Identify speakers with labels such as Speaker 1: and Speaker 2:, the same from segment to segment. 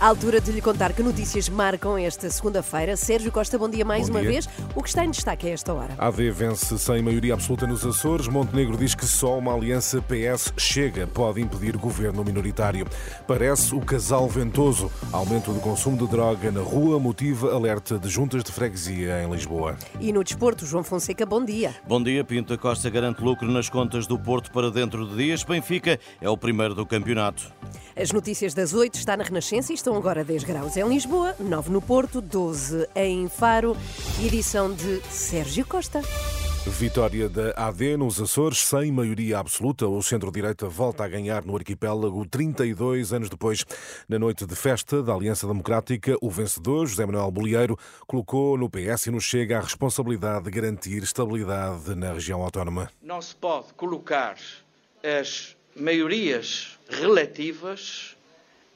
Speaker 1: À altura de lhe contar que notícias marcam esta segunda-feira. Sérgio Costa, bom dia mais
Speaker 2: Bom
Speaker 1: uma
Speaker 2: dia.
Speaker 1: vez. O que está em destaque a esta hora?
Speaker 2: A AD vence sem maioria absoluta nos Açores. Montenegro diz que só uma aliança PS-Chega pode impedir governo minoritário. Parece o casal ventoso. Aumento do consumo de droga na rua motiva alerta de juntas de freguesia em Lisboa.
Speaker 1: E no desporto, João Fonseca, bom dia.
Speaker 3: Bom dia, Pinto Costa garante lucro nas contas do Porto para dentro de dias. Benfica é o primeiro do campeonato.
Speaker 1: As notícias das 8 está na Renascença e estão agora 10 graus em Lisboa, 9 no Porto, 12 em Faro. Edição de Sérgio Costa.
Speaker 2: Vitória da AD nos Açores, sem maioria absoluta. O centro-direita volta a ganhar no arquipélago 32 anos depois. Na noite de festa da Aliança Democrática, o vencedor, José Manuel Bolieiro, colocou no PS e no Chega a responsabilidade de garantir estabilidade na região autónoma.
Speaker 4: não se pode colocar as maiorias relativas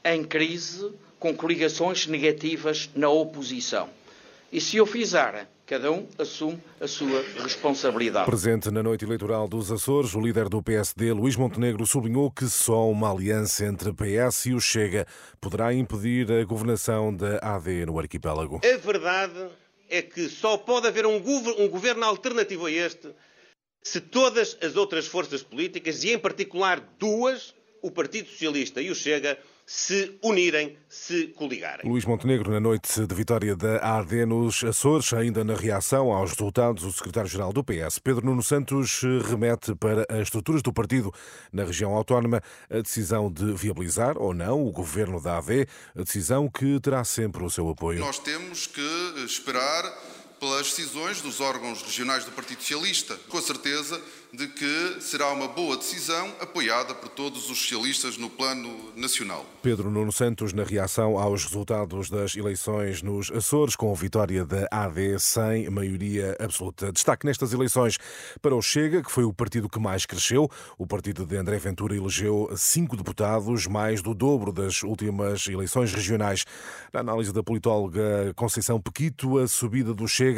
Speaker 4: em crise com coligações negativas na oposição. E se o fizerem, cada um assume a sua responsabilidade.
Speaker 2: Presente na noite eleitoral dos Açores, o líder do PSD, Luís Montenegro, sublinhou que só uma aliança entre PS e o Chega poderá impedir a governação da AD no arquipélago.
Speaker 5: A verdade é que só pode haver um, gover- um governo alternativo a este se todas as outras forças políticas, e em particular duas, o Partido Socialista e o Chega, se unirem, se coligarem.
Speaker 2: Luís Montenegro, na noite de vitória da AD nos Açores, ainda na reação aos resultados, o secretário-geral do PS, Pedro Nuno Santos, remete para as estruturas do partido na região autónoma a decisão de viabilizar ou não o governo da AD, a decisão que terá sempre o seu apoio.
Speaker 6: Nós temos que esperar pelas decisões dos órgãos regionais do Partido Socialista, com a certeza de que será uma boa decisão apoiada por todos os socialistas no plano nacional.
Speaker 2: Pedro Nuno Santos na reação aos resultados das eleições nos Açores, com a vitória da AD sem maioria absoluta. Destaque nestas eleições para o Chega, que foi o partido que mais cresceu. O partido de André Ventura elegeu cinco deputados, mais do dobro das últimas eleições regionais. Na análise da politóloga Conceição Pequito, a subida do Chega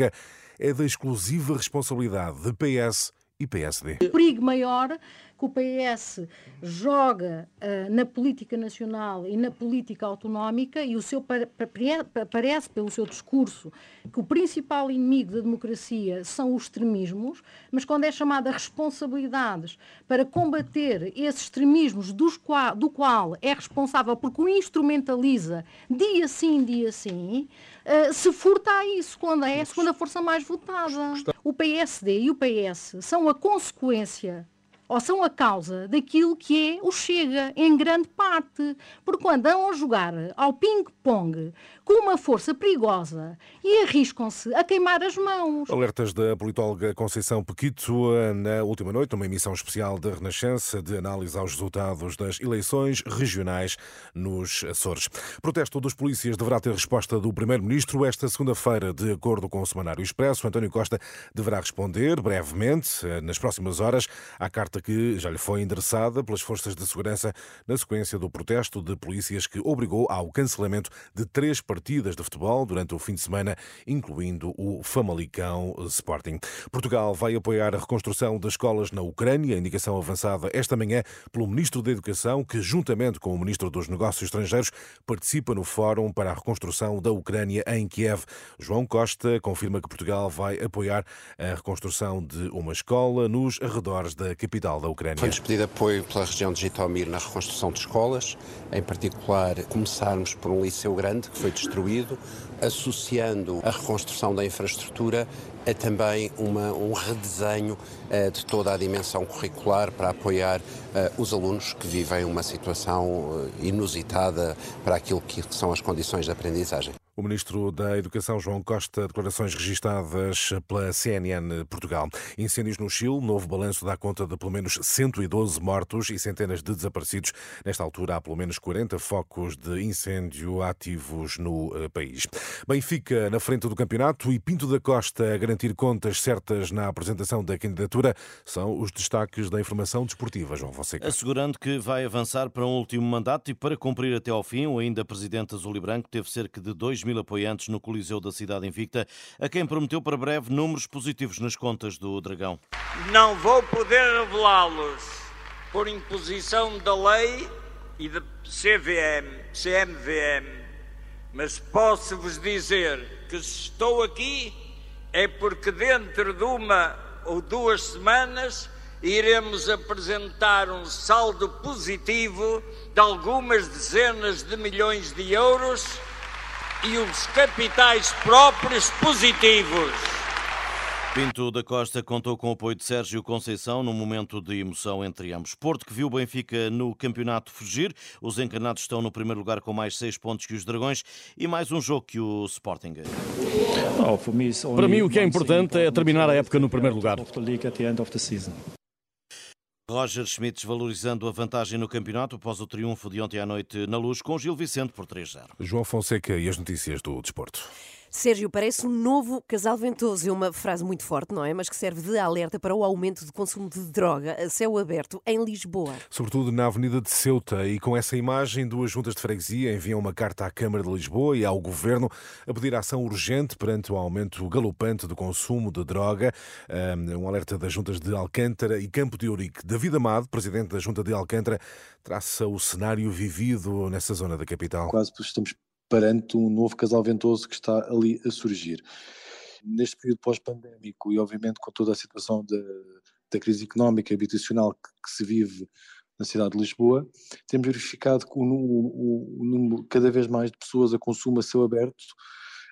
Speaker 2: é da exclusiva responsabilidade de PS e PSD.
Speaker 7: O perigo maior que o PS joga ah, na política nacional e na política autonómica e o seu pa- pa- pa- parece pelo seu discurso que o principal inimigo da democracia são os extremismos, mas quando é chamada responsabilidades para combater esses extremismos dos do qual é responsável porque o instrumentaliza dia sim, dia sim, ah, se furta a isso quando é a segunda força mais votada. O PSD e o PS são a consequência ou são a causa daquilo que é o Chega, em grande parte. Porque andam a jogar ao ping-pong com uma força perigosa e arriscam-se a queimar as mãos.
Speaker 2: Alertas da politóloga Conceição Pequito na última noite, numa emissão especial da Renascença de análise aos resultados das eleições regionais nos Açores. Protesto dos polícias deverá ter resposta do Primeiro-Ministro esta segunda-feira, de acordo com o Semanário Expresso. António Costa deverá responder brevemente, nas próximas horas, à carta que já lhe foi endereçada pelas forças de segurança na sequência do protesto de polícias que obrigou ao cancelamento de três partidas de futebol durante o fim de semana, incluindo o Famalicão Sporting. Portugal vai apoiar a reconstrução das escolas na Ucrânia, indicação avançada esta manhã pelo Ministro da Educação, que, juntamente com o Ministro dos Negócios Estrangeiros, participa no Fórum para a Reconstrução da Ucrânia em Kiev. João Costa confirma que Portugal vai apoiar a reconstrução de uma escola nos arredores da capital da Ucrânia.
Speaker 8: Foi-nos pedido apoio pela região de Jitomir na reconstrução de escolas, em particular começarmos por um liceu grande que foi destruído, associando a reconstrução da infraestrutura a também uma- um redesenho eh, de toda a dimensão curricular para apoiar eh, os alunos que vivem uma situação eh, inusitada para aquilo que são as condições de aprendizagem.
Speaker 2: O Ministro da Educação, João Costa, declarações registadas pela CNN Portugal. Incêndios no Chile, novo balanço dá conta de pelo menos 112 mortos e centenas de desaparecidos. Nesta altura, há pelo menos 40 focos de incêndio ativos no eh, país. Benfica na frente do campeonato e Pinto da Costa a garantir contas certas na apresentação da candidatura são os destaques da informação desportiva, João Fonseca.
Speaker 3: Assegurando que vai avançar para um último mandato e para cumprir até ao fim, o ainda presidente azul e branco teve cerca de dois mil apoiantes no Coliseu da Cidade Invicta, a quem prometeu para breve números positivos nas contas do Dragão.
Speaker 9: Não vou poder revelá-los por imposição da lei e da CVM, CMVM, mas posso-vos dizer que se estou aqui é porque dentro de uma ou duas semanas iremos apresentar um saldo positivo de algumas dezenas de milhões de euros e os capitais próprios positivos.
Speaker 3: Pinto da Costa contou com o apoio de Sérgio Conceição num momento de emoção entre ambos. Porto que viu o Benfica no campeonato fugir. Os encarnados estão no primeiro lugar com mais seis pontos que os Dragões e mais um jogo que o Sporting.
Speaker 10: Para mim o que é importante é terminar a época no primeiro lugar.
Speaker 3: Roger Schmidt valorizando a vantagem no campeonato após o triunfo de ontem à noite na Luz com Gil Vicente por 3-0.
Speaker 2: João Fonseca e as notícias do desporto.
Speaker 1: Sérgio, parece um novo casal ventoso. É uma frase muito forte, não é? Mas que serve de alerta para o aumento de consumo de droga a céu aberto em Lisboa.
Speaker 2: Sobretudo na Avenida de Ceuta. E com essa imagem, duas juntas de freguesia enviam uma carta à Câmara de Lisboa e ao Governo a pedir ação urgente perante o aumento galopante do consumo de droga. Um alerta das juntas de Alcântara e Campo de Ourique. David Amado, presidente da Junta de Alcântara, traça o cenário vivido nessa zona da capital.
Speaker 11: Quase estamos perante um novo casal ventoso que está ali a surgir. Neste período pós-pandémico e, obviamente, com toda a situação da, da crise económica e habitacional que, que, se vive na cidade de Lisboa, temos verificado que o, o, o número cada vez mais de pessoas a consumo a céu aberto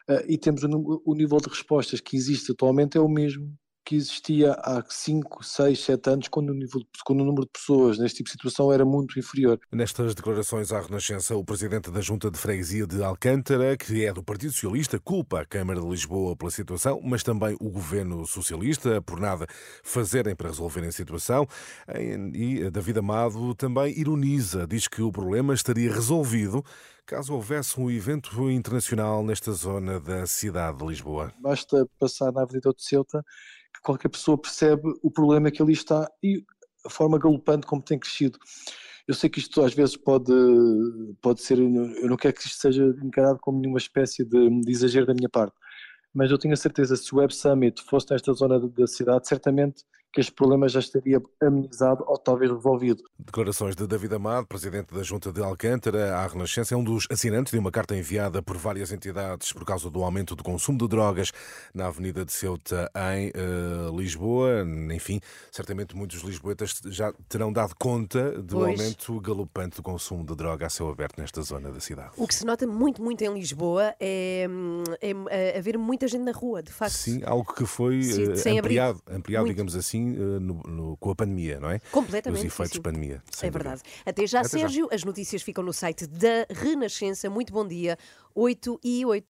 Speaker 11: uh, e temos o, o nível de respostas que existe atualmente é o mesmo que existia há 5, 6, 7 anos, quando o, nível, quando o número de pessoas neste tipo de situação era muito inferior.
Speaker 2: Nestas declarações à Renascença, o presidente da Junta de Freguesia de Alcântara, que é do Partido Socialista, culpa a Câmara de Lisboa pela situação, mas também o governo socialista por nada fazerem para resolverem a situação. E David Amado também ironiza, diz que o problema estaria resolvido caso houvesse um evento internacional nesta zona da cidade de Lisboa.
Speaker 11: Basta passar na Avenida de Ceuta qualquer pessoa percebe o problema que ali está e a forma galopante como tem crescido. Eu sei que isto às vezes pode, pode ser, eu não quero que isto seja encarado como nenhuma espécie de, de exagero da minha parte, mas eu tenho a certeza se o Web Summit fosse nesta zona da cidade, certamente que este problema já estaria amenizado ou talvez resolvido.
Speaker 2: Declarações de David Amado, presidente da Junta de Alcântara, à Renascença, é um dos assinantes de uma carta enviada por várias entidades por causa do aumento do consumo de drogas na Avenida de Ceuta, em uh, Lisboa. Enfim, certamente muitos lisboetas já terão dado conta do pois. aumento galopante do consumo de droga a céu aberto nesta zona da cidade.
Speaker 1: O que se nota muito, muito em Lisboa é, é, é haver muita gente na rua, de facto.
Speaker 2: Sim, algo que foi Sim, uh, ampliado, ampliado digamos assim, uh, no, no, com a pandemia, não é?
Speaker 1: Completamente.
Speaker 2: Os efeitos de pandemia.
Speaker 1: É verdade. Até já, Até Sérgio. Já. As notícias ficam no site da Renascença. Muito bom dia. 8 e 8.